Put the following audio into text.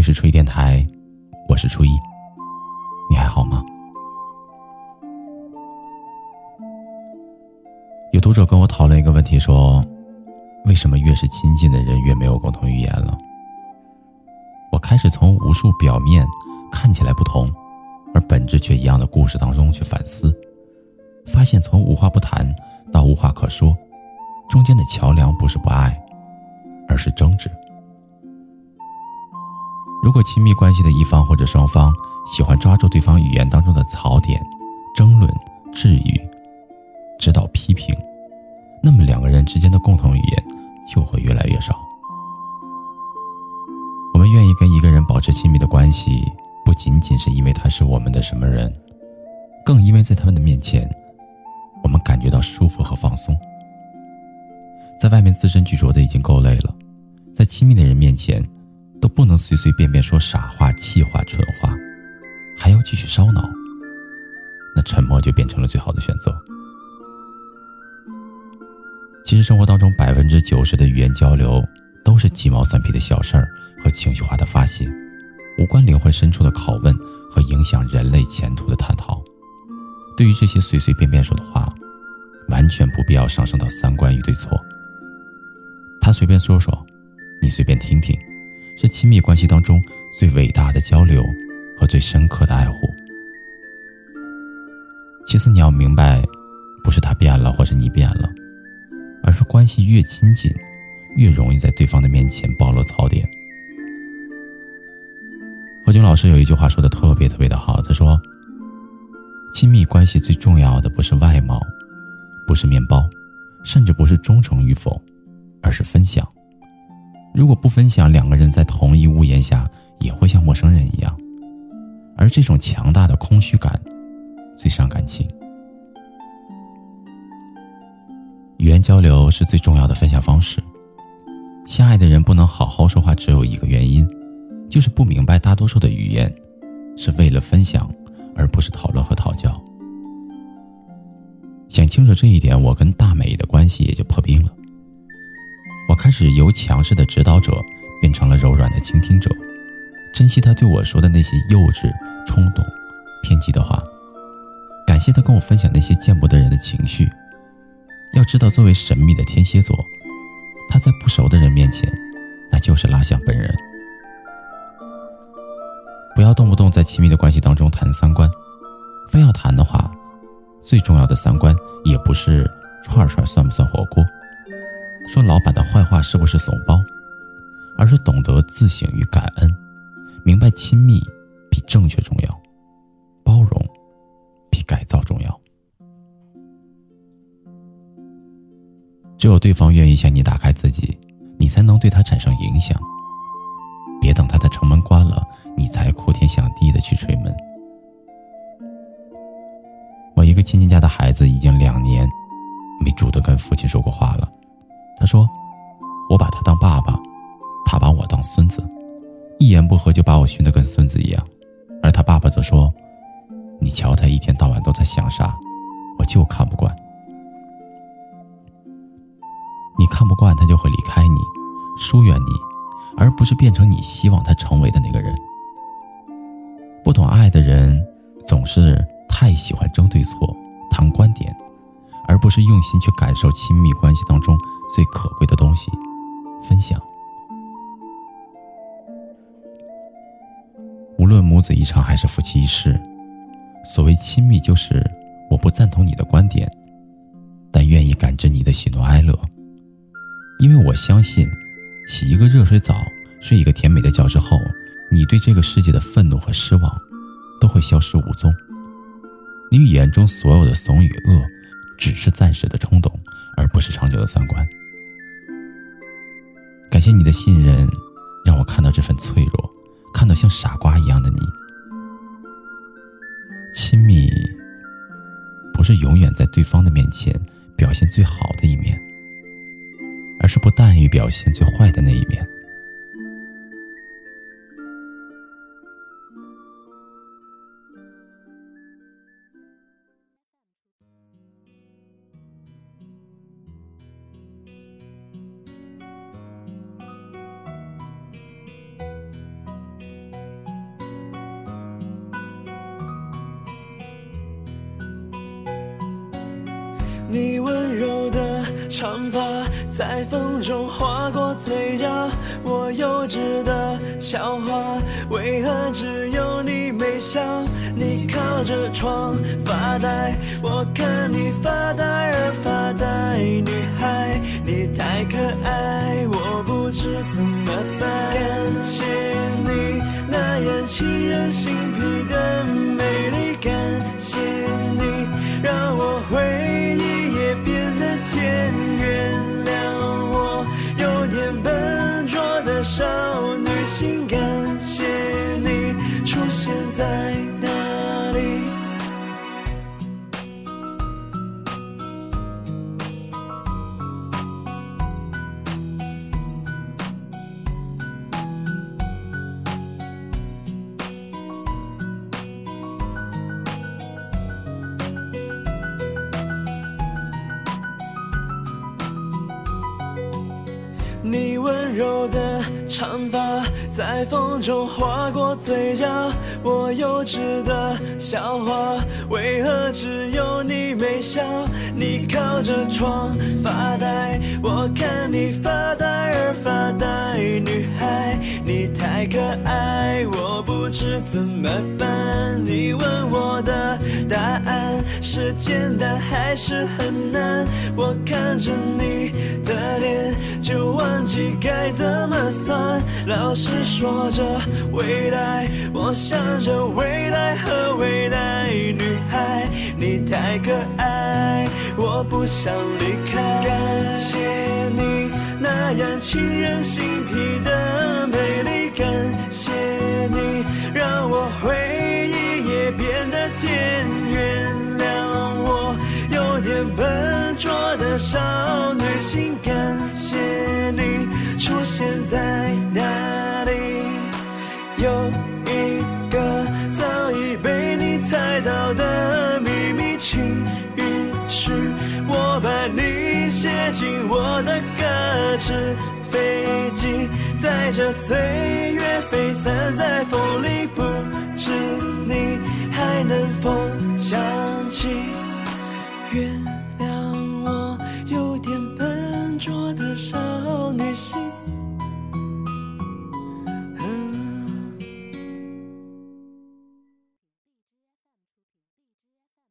里是初一电台，我是初一，你还好吗？有读者跟我讨论一个问题，说为什么越是亲近的人越没有共同语言了？我开始从无数表面看起来不同，而本质却一样的故事当中去反思，发现从无话不谈到无话可说，中间的桥梁不是不爱，而是争执。如果亲密关系的一方或者双方喜欢抓住对方语言当中的槽点，争论、质疑、指导、批评，那么两个人之间的共同语言就会越来越少。我们愿意跟一个人保持亲密的关系，不仅仅是因为他是我们的什么人，更因为在他们的面前，我们感觉到舒服和放松。在外面自斟句酌的已经够累了，在亲密的人面前。都不能随随便便说傻话、气话、蠢话，还要继续烧脑，那沉默就变成了最好的选择。其实生活当中百分之九十的语言交流都是鸡毛蒜皮的小事儿和情绪化的发泄，无关灵魂深处的拷问和影响人类前途的探讨。对于这些随随便便说的话，完全不必要上升到三观与对错。他随便说说，你随便听听。是亲密关系当中最伟大的交流和最深刻的爱护。其次，你要明白，不是他变了，或是你变了，而是关系越亲近，越容易在对方的面前暴露槽点。何炅老师有一句话说的特别特别的好，他说：“亲密关系最重要的不是外貌，不是面包，甚至不是忠诚与否，而是分享。”如果不分享，两个人在同一屋檐下也会像陌生人一样，而这种强大的空虚感最伤感情。语言交流是最重要的分享方式。相爱的人不能好好说话，只有一个原因，就是不明白大多数的语言是为了分享，而不是讨论和讨教。想清楚这一点，我跟大美强势的指导者变成了柔软的倾听者，珍惜他对我说的那些幼稚、冲动、偏激的话，感谢他跟我分享那些见不得人的情绪。要知道，作为神秘的天蝎座，他在不熟的人面前，那就是蜡像本人。不要动不动在亲密的关系当中谈三观，非要谈的话，最重要的三观也不是串串算不算火锅。说老板的坏话是不是怂包，而是懂得自省与感恩，明白亲密比正确重要，包容比改造重要。只有对方愿意向你打开自己，你才能对他产生影响。别等他的城门关了，你才哭天响地的去捶门。我一个亲戚家的孩子已经两年没主动跟父亲说过话了。他说：“我把他当爸爸，他把我当孙子，一言不合就把我训得跟孙子一样。而他爸爸则说：‘你瞧他一天到晚都在想啥，我就看不惯。’你看不惯他就会离开你，疏远你，而不是变成你希望他成为的那个人。不懂爱的人，总是太喜欢争对错、谈观点，而不是用心去感受亲密关系当中。”最可贵的东西，分享。无论母子一场还是夫妻一世，所谓亲密，就是我不赞同你的观点，但愿意感知你的喜怒哀乐。因为我相信，洗一个热水澡，睡一个甜美的觉之后，你对这个世界的愤怒和失望都会消失无踪。你眼中所有的怂与恶，只是暂时的冲动，而不是长久的三观。感谢你的信任，让我看到这份脆弱，看到像傻瓜一样的你。亲密，不是永远在对方的面前表现最好的一面，而是不但于表现最坏的那一面。你温柔的长发在风中划过嘴角，我幼稚的笑话，为何只有你没笑？你靠着窗发呆，我看你发你温柔的长发在风中划过嘴角，我幼稚的笑话，为何只有你没笑？你靠着窗发呆，我看你发呆而发呆。女孩，你太可爱，我不知怎么办。你问我的答案是简单还是很难？我看着你的脸就忘记该怎么算。老师说着未来，我想着未来和未来。女孩，你太可爱，我不想离开。感谢你那样沁人心脾的美丽，感谢让我回忆也变得甜。原谅我有点笨拙的少女心，感谢你出现在那里。有一个早已被你猜到的秘密，请允许我把你写进我的歌词。飞机在这岁月飞散在风里，不知你还能否想起原谅。